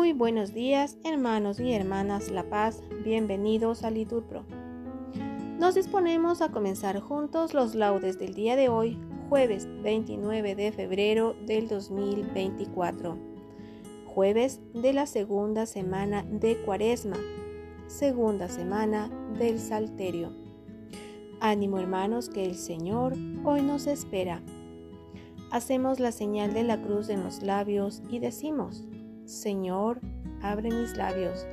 Muy buenos días, hermanos y hermanas La Paz, bienvenidos a Liturpro. Nos disponemos a comenzar juntos los laudes del día de hoy, jueves 29 de febrero del 2024, jueves de la segunda semana de Cuaresma, segunda semana del Salterio. Ánimo hermanos que el Señor hoy nos espera. Hacemos la señal de la cruz en los labios y decimos, Señor, abre mis labios.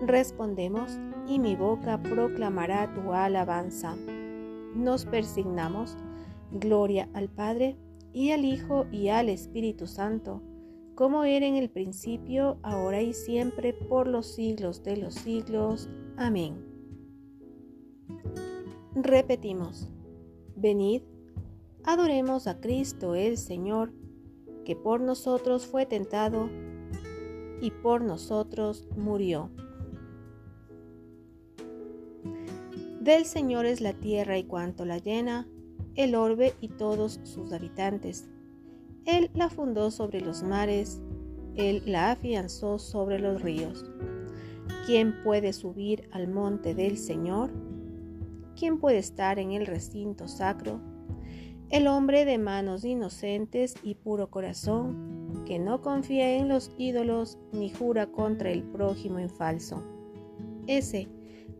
Respondemos, y mi boca proclamará tu alabanza. Nos persignamos, gloria al Padre, y al Hijo, y al Espíritu Santo, como era en el principio, ahora y siempre, por los siglos de los siglos. Amén. Repetimos, venid, adoremos a Cristo el Señor, que por nosotros fue tentado y por nosotros murió. Del Señor es la tierra y cuanto la llena, el orbe y todos sus habitantes. Él la fundó sobre los mares, Él la afianzó sobre los ríos. ¿Quién puede subir al monte del Señor? ¿Quién puede estar en el recinto sacro? El hombre de manos inocentes y puro corazón, que no confía en los ídolos ni jura contra el prójimo en falso. Ese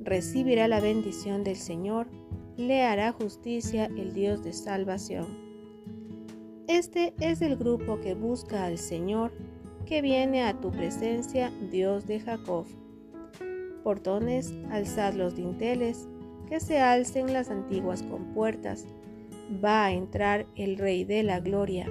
recibirá la bendición del Señor, le hará justicia el Dios de salvación. Este es el grupo que busca al Señor, que viene a tu presencia, Dios de Jacob. Portones, alzad los dinteles, que se alcen las antiguas compuertas. Va a entrar el Rey de la Gloria.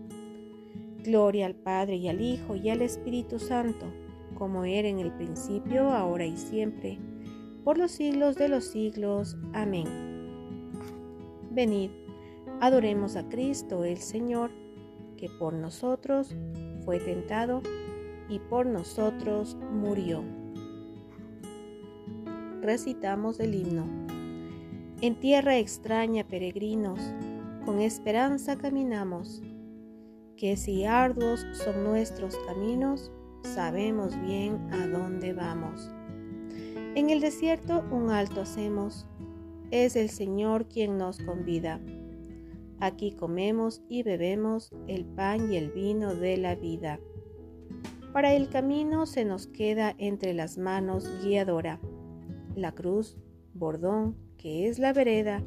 Gloria al Padre y al Hijo y al Espíritu Santo, como era en el principio, ahora y siempre, por los siglos de los siglos. Amén. Venid, adoremos a Cristo el Señor, que por nosotros fue tentado y por nosotros murió. Recitamos el himno. En tierra extraña, peregrinos, con esperanza caminamos que si arduos son nuestros caminos, sabemos bien a dónde vamos. En el desierto un alto hacemos, es el Señor quien nos convida. Aquí comemos y bebemos el pan y el vino de la vida. Para el camino se nos queda entre las manos guiadora, la cruz, bordón, que es la vereda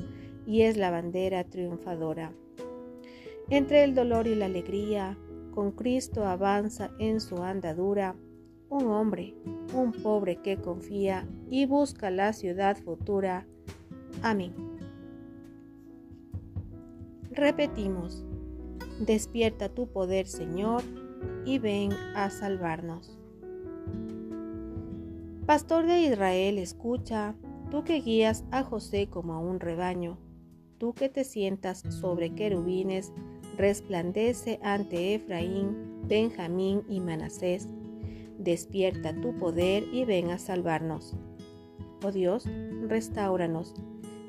y es la bandera triunfadora. Entre el dolor y la alegría, con Cristo avanza en su andadura un hombre, un pobre que confía y busca la ciudad futura. Amén. Repetimos, despierta tu poder Señor y ven a salvarnos. Pastor de Israel, escucha, tú que guías a José como a un rebaño, tú que te sientas sobre querubines, resplandece ante Efraín, Benjamín y Manasés. Despierta tu poder y ven a salvarnos. Oh Dios, restauranos,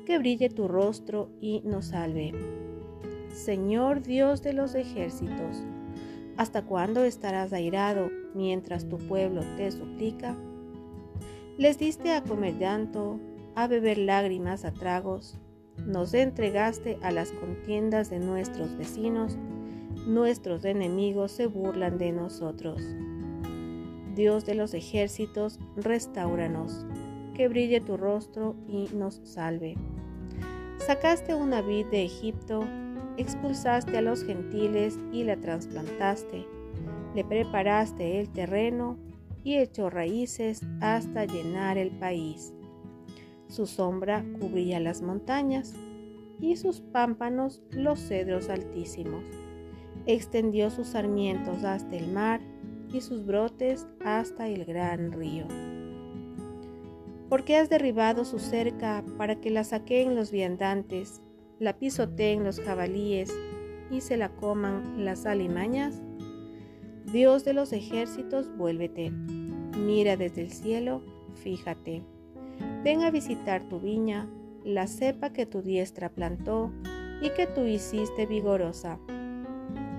que brille tu rostro y nos salve. Señor Dios de los ejércitos, ¿hasta cuándo estarás airado mientras tu pueblo te suplica? Les diste a comer llanto, a beber lágrimas a tragos, nos entregaste a las contiendas de nuestros vecinos, nuestros enemigos se burlan de nosotros. Dios de los ejércitos, restauranos, que brille tu rostro y nos salve. Sacaste una vid de Egipto, expulsaste a los gentiles y la trasplantaste, le preparaste el terreno y echó raíces hasta llenar el país. Su sombra cubría las montañas y sus pámpanos los cedros altísimos. Extendió sus sarmientos hasta el mar y sus brotes hasta el gran río. Porque has derribado su cerca para que la saqueen los viandantes, la pisoteen los jabalíes y se la coman las alimañas? Dios de los ejércitos, vuélvete. Mira desde el cielo, fíjate. Ven a visitar tu viña, la cepa que tu diestra plantó y que tú hiciste vigorosa.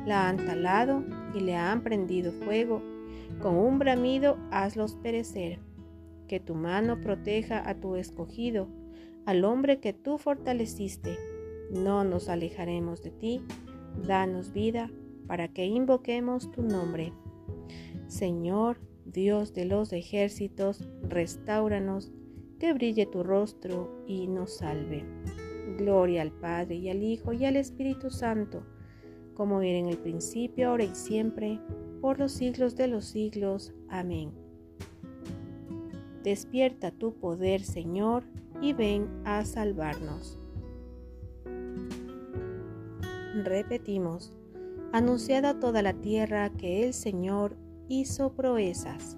La han talado y le han prendido fuego. Con un bramido hazlos perecer. Que tu mano proteja a tu escogido, al hombre que tú fortaleciste. No nos alejaremos de ti. Danos vida para que invoquemos tu nombre. Señor, Dios de los ejércitos, restauranos, que brille tu rostro y nos salve. Gloria al Padre y al Hijo y al Espíritu Santo, como era en el principio, ahora y siempre, por los siglos de los siglos. Amén. Despierta tu poder, Señor, y ven a salvarnos. Repetimos, anunciad a toda la tierra que el Señor hizo proezas.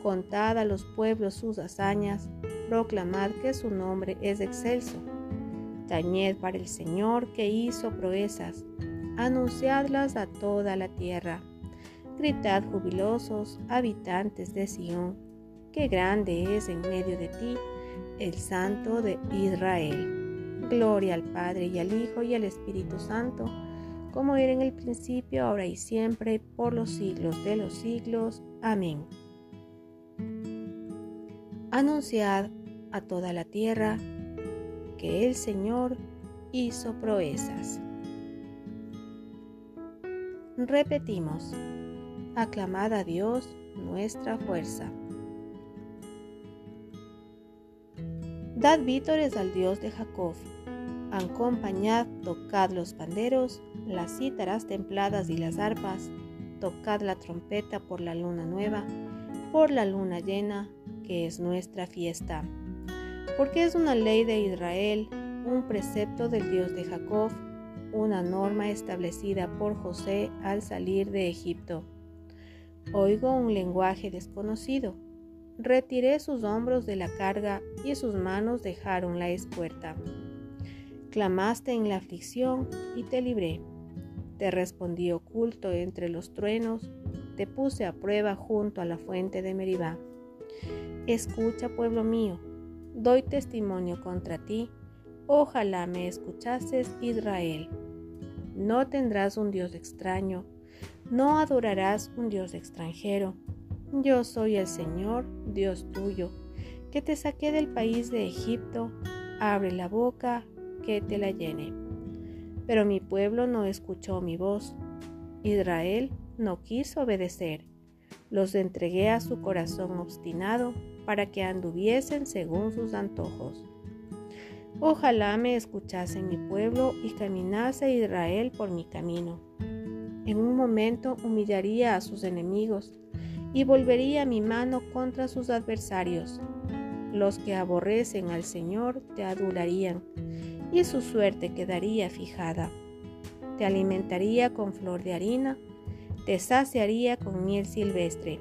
contad a los pueblos sus hazañas, proclamad que su nombre es excelso. Tañed para el Señor que hizo proezas, anunciadlas a toda la tierra. Gritad jubilosos, habitantes de Sión, que grande es en medio de ti el Santo de Israel. Gloria al Padre y al Hijo y al Espíritu Santo como era en el principio, ahora y siempre, por los siglos de los siglos. Amén. Anunciad a toda la tierra que el Señor hizo proezas. Repetimos, aclamad a Dios nuestra fuerza. Dad vítores al Dios de Jacob acompañad, tocad los panderos, las cítaras templadas y las arpas, tocad la trompeta por la luna nueva, por la luna llena, que es nuestra fiesta. Porque es una ley de Israel, un precepto del Dios de Jacob, una norma establecida por José al salir de Egipto. Oigo un lenguaje desconocido. Retiré sus hombros de la carga y sus manos dejaron la espuerta. Clamaste en la aflicción y te libré. Te respondí oculto entre los truenos, te puse a prueba junto a la fuente de Meribá. Escucha, pueblo mío, doy testimonio contra ti, ojalá me escuchases, Israel. No tendrás un Dios extraño, no adorarás un Dios extranjero. Yo soy el Señor, Dios tuyo, que te saqué del país de Egipto. Abre la boca que te la llene. Pero mi pueblo no escuchó mi voz. Israel no quiso obedecer. Los entregué a su corazón obstinado para que anduviesen según sus antojos. Ojalá me escuchase mi pueblo y caminase Israel por mi camino. En un momento humillaría a sus enemigos y volvería mi mano contra sus adversarios. Los que aborrecen al Señor te adularían y su suerte quedaría fijada. Te alimentaría con flor de harina, te saciaría con miel silvestre.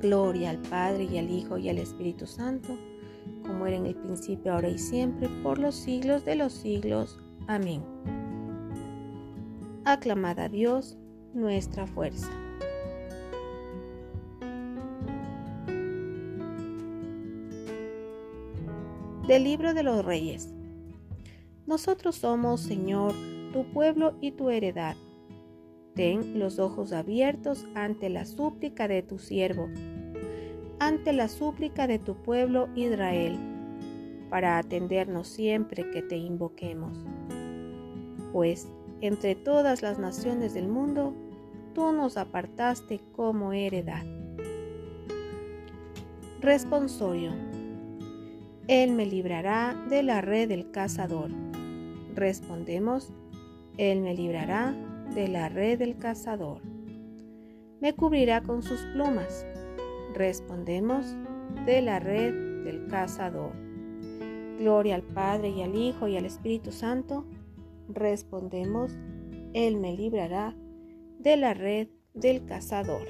Gloria al Padre y al Hijo y al Espíritu Santo, como era en el principio, ahora y siempre, por los siglos de los siglos. Amén. Aclamad a Dios, nuestra fuerza. Del libro de los Reyes. Nosotros somos, Señor, tu pueblo y tu heredad. Ten los ojos abiertos ante la súplica de tu siervo, ante la súplica de tu pueblo Israel, para atendernos siempre que te invoquemos. Pues entre todas las naciones del mundo, tú nos apartaste como heredad. Responsorio. Él me librará de la red del cazador. Respondemos, Él me librará de la red del cazador. Me cubrirá con sus plumas. Respondemos, de la red del cazador. Gloria al Padre y al Hijo y al Espíritu Santo. Respondemos, Él me librará de la red del cazador.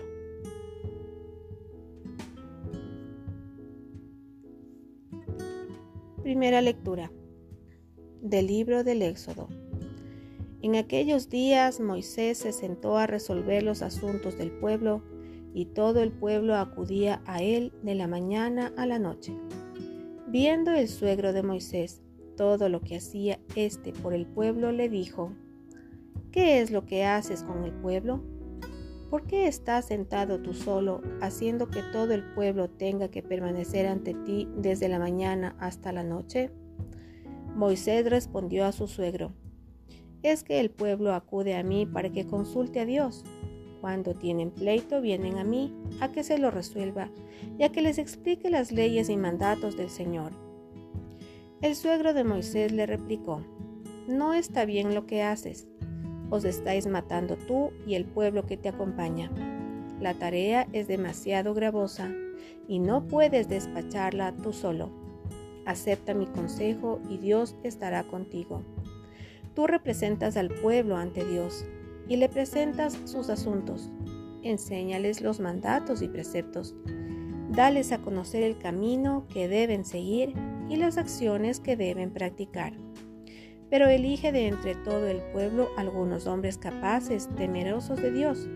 Primera lectura del libro del Éxodo. En aquellos días Moisés se sentó a resolver los asuntos del pueblo y todo el pueblo acudía a él de la mañana a la noche. Viendo el suegro de Moisés todo lo que hacía éste por el pueblo, le dijo, ¿Qué es lo que haces con el pueblo? ¿Por qué estás sentado tú solo, haciendo que todo el pueblo tenga que permanecer ante ti desde la mañana hasta la noche? Moisés respondió a su suegro, es que el pueblo acude a mí para que consulte a Dios. Cuando tienen pleito vienen a mí a que se lo resuelva y a que les explique las leyes y mandatos del Señor. El suegro de Moisés le replicó, no está bien lo que haces os estáis matando tú y el pueblo que te acompaña. La tarea es demasiado gravosa y no puedes despacharla tú solo. Acepta mi consejo y Dios estará contigo. Tú representas al pueblo ante Dios y le presentas sus asuntos. Enséñales los mandatos y preceptos. Dales a conocer el camino que deben seguir y las acciones que deben practicar pero elige de entre todo el pueblo algunos hombres capaces, temerosos de Dios,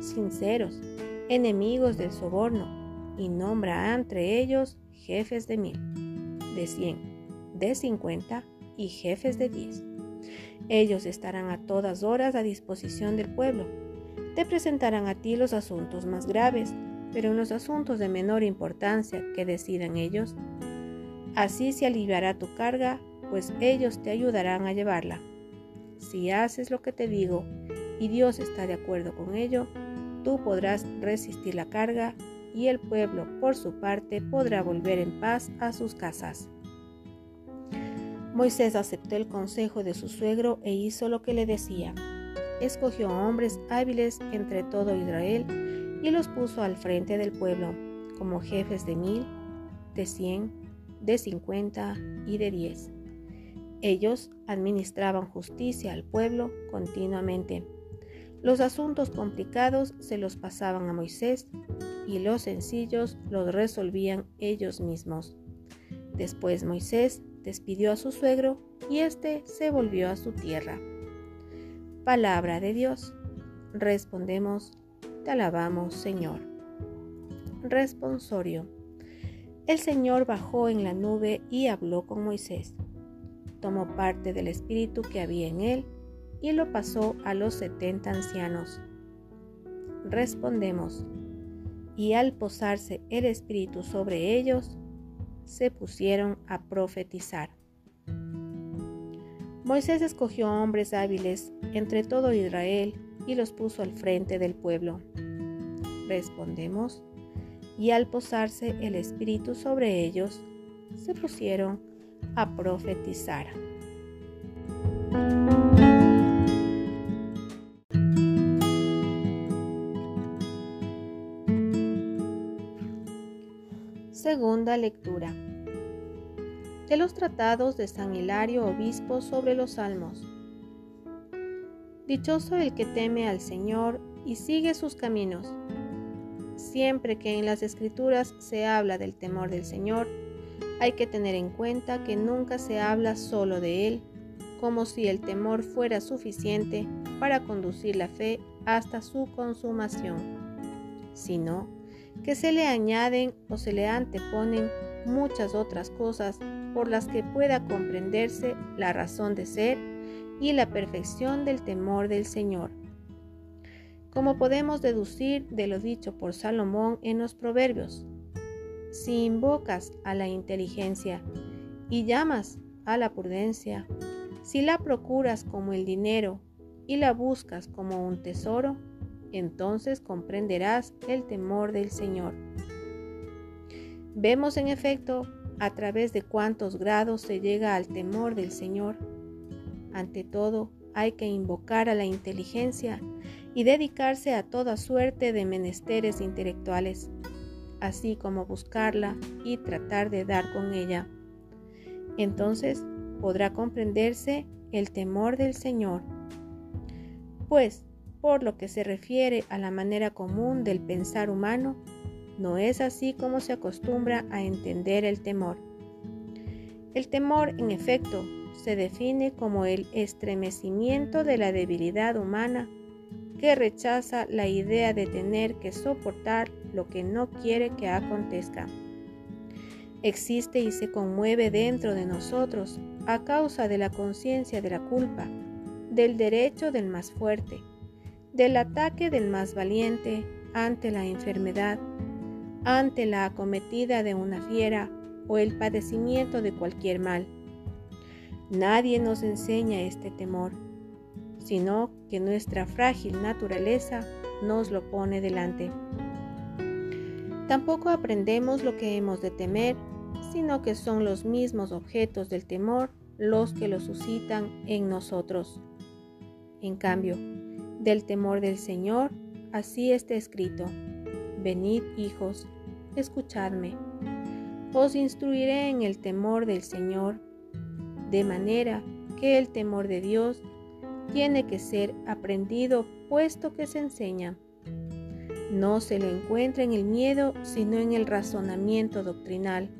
sinceros, enemigos del soborno, y nombra entre ellos jefes de mil, de cien, de cincuenta y jefes de diez. Ellos estarán a todas horas a disposición del pueblo. Te presentarán a ti los asuntos más graves, pero en los asuntos de menor importancia que decidan ellos, así se aliviará tu carga pues ellos te ayudarán a llevarla. Si haces lo que te digo y Dios está de acuerdo con ello, tú podrás resistir la carga y el pueblo, por su parte, podrá volver en paz a sus casas. Moisés aceptó el consejo de su suegro e hizo lo que le decía. Escogió hombres hábiles entre todo Israel y los puso al frente del pueblo, como jefes de mil, de cien, de cincuenta y de diez. Ellos administraban justicia al pueblo continuamente. Los asuntos complicados se los pasaban a Moisés y los sencillos los resolvían ellos mismos. Después Moisés despidió a su suegro y éste se volvió a su tierra. Palabra de Dios. Respondemos, te alabamos Señor. Responsorio. El Señor bajó en la nube y habló con Moisés tomó parte del espíritu que había en él y lo pasó a los setenta ancianos. Respondemos, y al posarse el espíritu sobre ellos, se pusieron a profetizar. Moisés escogió hombres hábiles entre todo Israel y los puso al frente del pueblo. Respondemos, y al posarse el espíritu sobre ellos, se pusieron a profetizar. Segunda lectura de los tratados de San Hilario Obispo sobre los Salmos. Dichoso el que teme al Señor y sigue sus caminos. Siempre que en las Escrituras se habla del temor del Señor, hay que tener en cuenta que nunca se habla solo de él, como si el temor fuera suficiente para conducir la fe hasta su consumación, sino que se le añaden o se le anteponen muchas otras cosas por las que pueda comprenderse la razón de ser y la perfección del temor del Señor. Como podemos deducir de lo dicho por Salomón en los Proverbios, si invocas a la inteligencia y llamas a la prudencia, si la procuras como el dinero y la buscas como un tesoro, entonces comprenderás el temor del Señor. Vemos en efecto a través de cuántos grados se llega al temor del Señor. Ante todo, hay que invocar a la inteligencia y dedicarse a toda suerte de menesteres intelectuales, así como buscarla y tratar de dar con ella. Entonces podrá comprenderse el temor del Señor. Pues, por lo que se refiere a la manera común del pensar humano, no es así como se acostumbra a entender el temor. El temor, en efecto, se define como el estremecimiento de la debilidad humana que rechaza la idea de tener que soportar lo que no quiere que acontezca. Existe y se conmueve dentro de nosotros a causa de la conciencia de la culpa, del derecho del más fuerte, del ataque del más valiente ante la enfermedad, ante la acometida de una fiera o el padecimiento de cualquier mal. Nadie nos enseña este temor, sino que nuestra frágil naturaleza nos lo pone delante. Tampoco aprendemos lo que hemos de temer, sino que son los mismos objetos del temor los que lo suscitan en nosotros. En cambio, del temor del Señor, así está escrito, Venid hijos, escuchadme. Os instruiré en el temor del Señor de manera que el temor de Dios tiene que ser aprendido puesto que se enseña. No se lo encuentra en el miedo, sino en el razonamiento doctrinal.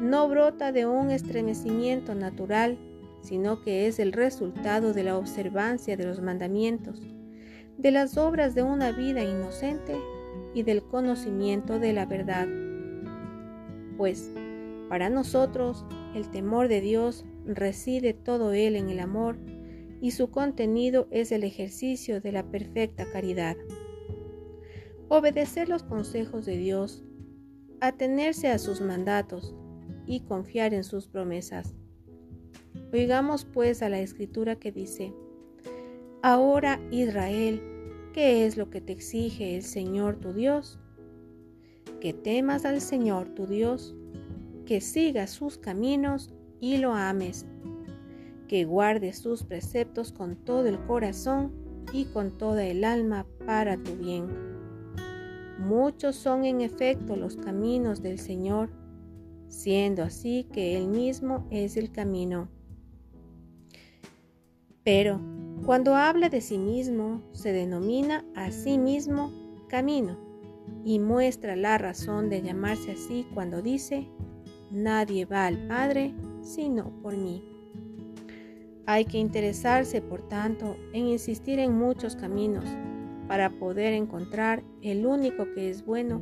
No brota de un estremecimiento natural, sino que es el resultado de la observancia de los mandamientos, de las obras de una vida inocente y del conocimiento de la verdad. Pues, para nosotros, el temor de Dios reside todo él en el amor y su contenido es el ejercicio de la perfecta caridad. Obedecer los consejos de Dios, atenerse a sus mandatos y confiar en sus promesas. Oigamos pues a la escritura que dice, Ahora Israel, ¿qué es lo que te exige el Señor tu Dios? Que temas al Señor tu Dios que sigas sus caminos y lo ames, que guardes sus preceptos con todo el corazón y con toda el alma para tu bien. Muchos son en efecto los caminos del Señor, siendo así que Él mismo es el camino. Pero cuando habla de sí mismo, se denomina a sí mismo camino y muestra la razón de llamarse así cuando dice, Nadie va al Padre sino por mí. Hay que interesarse, por tanto, en insistir en muchos caminos para poder encontrar el único que es bueno,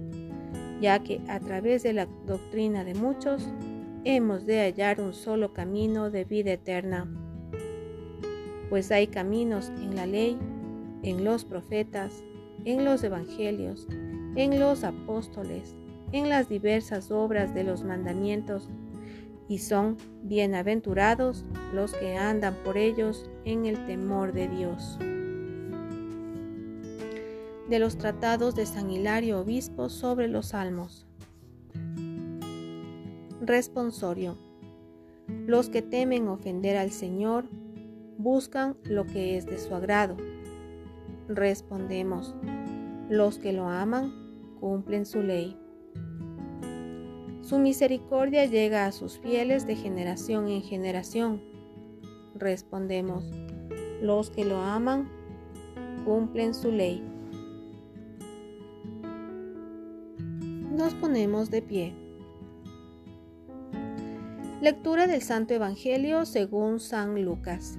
ya que a través de la doctrina de muchos hemos de hallar un solo camino de vida eterna. Pues hay caminos en la ley, en los profetas, en los evangelios, en los apóstoles, en las diversas obras de los mandamientos, y son bienaventurados los que andan por ellos en el temor de Dios. De los tratados de San Hilario Obispo sobre los Salmos. Responsorio. Los que temen ofender al Señor buscan lo que es de su agrado. Respondemos. Los que lo aman cumplen su ley. Su misericordia llega a sus fieles de generación en generación. Respondemos, los que lo aman cumplen su ley. Nos ponemos de pie. Lectura del Santo Evangelio según San Lucas.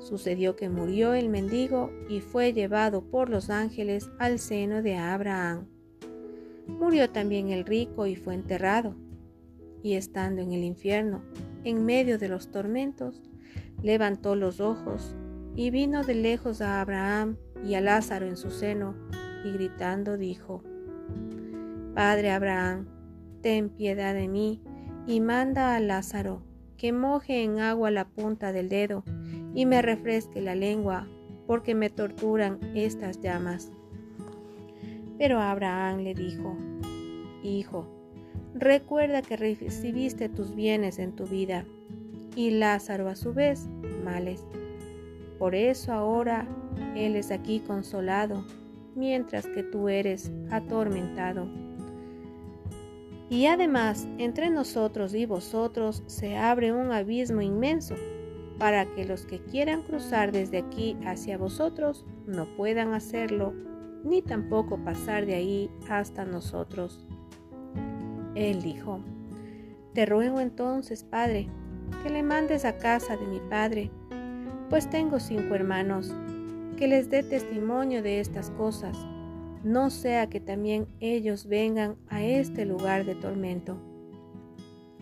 Sucedió que murió el mendigo y fue llevado por los ángeles al seno de Abraham. Murió también el rico y fue enterrado. Y estando en el infierno, en medio de los tormentos, levantó los ojos y vino de lejos a Abraham y a Lázaro en su seno, y gritando dijo, Padre Abraham, ten piedad de mí, y manda a Lázaro que moje en agua la punta del dedo y me refresque la lengua, porque me torturan estas llamas. Pero Abraham le dijo, Hijo, recuerda que recibiste tus bienes en tu vida, y Lázaro a su vez males. Por eso ahora él es aquí consolado, mientras que tú eres atormentado. Y además, entre nosotros y vosotros se abre un abismo inmenso, para que los que quieran cruzar desde aquí hacia vosotros no puedan hacerlo, ni tampoco pasar de ahí hasta nosotros. Él dijo, Te ruego entonces, Padre, que le mandes a casa de mi Padre, pues tengo cinco hermanos, que les dé testimonio de estas cosas, no sea que también ellos vengan a este lugar de tormento.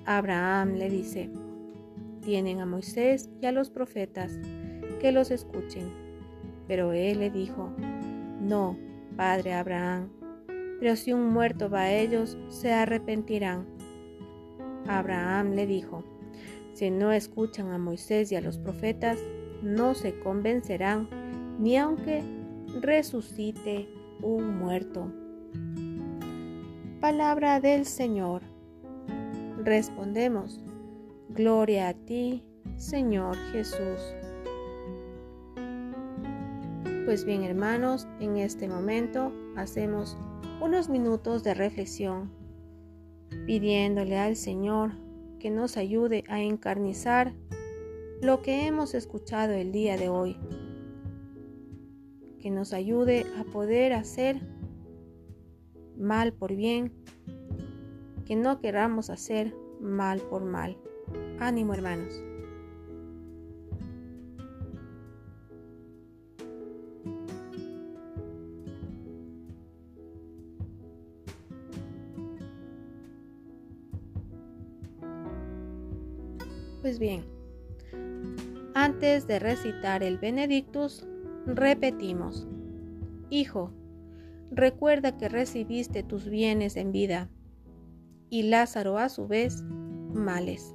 Abraham le dice, tienen a Moisés y a los profetas, que los escuchen. Pero él le dijo, no, padre Abraham, pero si un muerto va a ellos, se arrepentirán. Abraham le dijo, si no escuchan a Moisés y a los profetas, no se convencerán, ni aunque resucite un muerto. Palabra del Señor. Respondemos, Gloria a ti, Señor Jesús. Pues bien, hermanos, en este momento hacemos unos minutos de reflexión, pidiéndole al Señor que nos ayude a encarnizar lo que hemos escuchado el día de hoy, que nos ayude a poder hacer mal por bien, que no queramos hacer mal por mal. Ánimo hermanos. Pues bien, antes de recitar el Benedictus, repetimos, Hijo, recuerda que recibiste tus bienes en vida, y Lázaro a su vez males.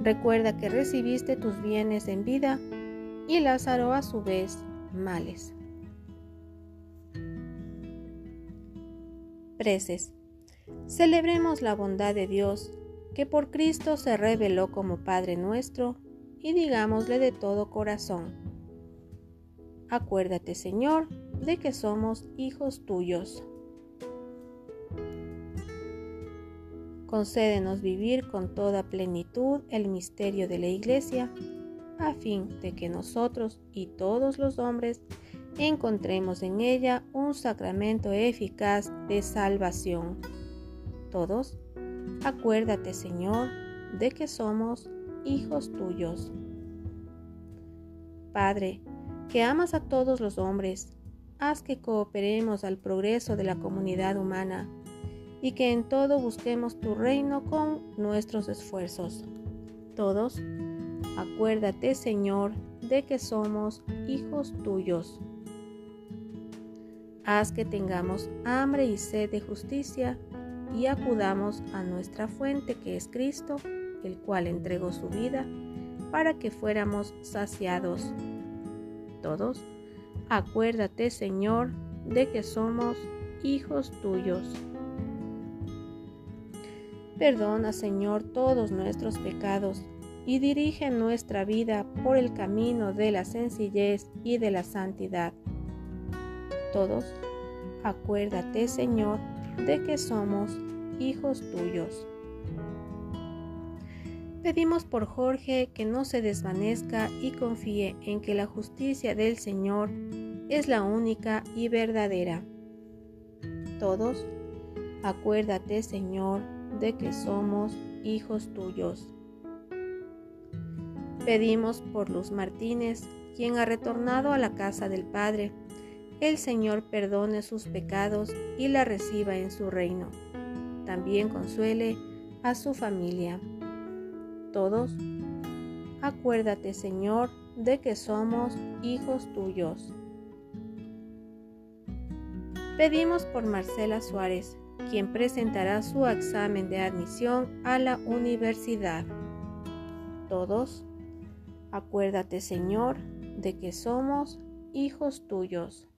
recuerda que recibiste tus bienes en vida y Lázaro a su vez males. Preces. Celebremos la bondad de Dios que por Cristo se reveló como Padre nuestro, y digámosle de todo corazón, acuérdate Señor de que somos hijos tuyos. Concédenos vivir con toda plenitud el misterio de la Iglesia, a fin de que nosotros y todos los hombres encontremos en ella un sacramento eficaz de salvación. Todos, acuérdate Señor de que somos hijos tuyos. Padre, que amas a todos los hombres, haz que cooperemos al progreso de la comunidad humana y que en todo busquemos tu reino con nuestros esfuerzos. Todos, acuérdate Señor de que somos hijos tuyos. Haz que tengamos hambre y sed de justicia y acudamos a nuestra fuente que es Cristo, el cual entregó su vida para que fuéramos saciados. Todos, acuérdate Señor de que somos hijos tuyos. Perdona Señor todos nuestros pecados y dirige nuestra vida por el camino de la sencillez y de la santidad. Todos, acuérdate Señor de que somos hijos tuyos. Pedimos por Jorge que no se desvanezca y confíe en que la justicia del Señor es la única y verdadera. Todos, acuérdate Señor de que somos hijos tuyos. Pedimos por Luz Martínez, quien ha retornado a la casa del Padre. El Señor perdone sus pecados y la reciba en su reino. También consuele a su familia. Todos, acuérdate Señor de que somos hijos tuyos. Pedimos por Marcela Suárez, quien presentará su examen de admisión a la universidad. Todos, acuérdate Señor de que somos hijos tuyos.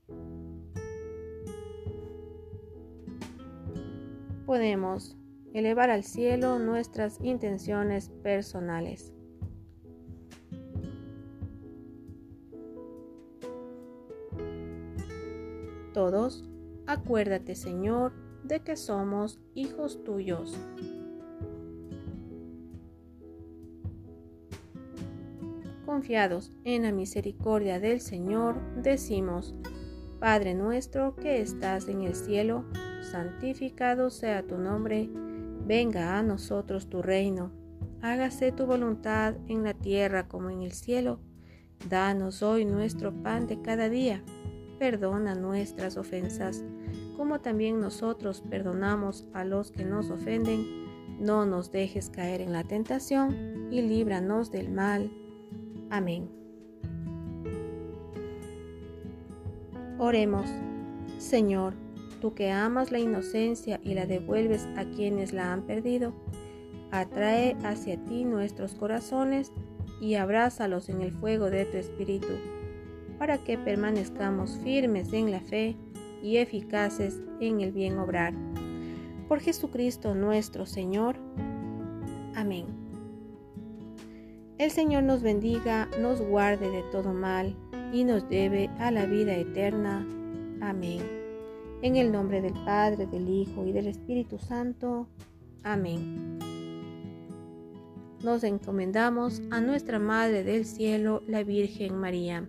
Podemos elevar al cielo nuestras intenciones personales. Todos, acuérdate Señor de que somos hijos tuyos. Confiados en la misericordia del Señor, decimos, Padre nuestro que estás en el cielo, santificado sea tu nombre, venga a nosotros tu reino, hágase tu voluntad en la tierra como en el cielo. Danos hoy nuestro pan de cada día, perdona nuestras ofensas como también nosotros perdonamos a los que nos ofenden, no nos dejes caer en la tentación y líbranos del mal. Amén. Oremos, Señor, tú que amas la inocencia y la devuelves a quienes la han perdido, atrae hacia ti nuestros corazones y abrázalos en el fuego de tu espíritu, para que permanezcamos firmes en la fe y eficaces en el bien obrar. Por Jesucristo nuestro Señor. Amén. El Señor nos bendiga, nos guarde de todo mal y nos lleve a la vida eterna. Amén. En el nombre del Padre, del Hijo y del Espíritu Santo. Amén. Nos encomendamos a nuestra Madre del Cielo, la Virgen María.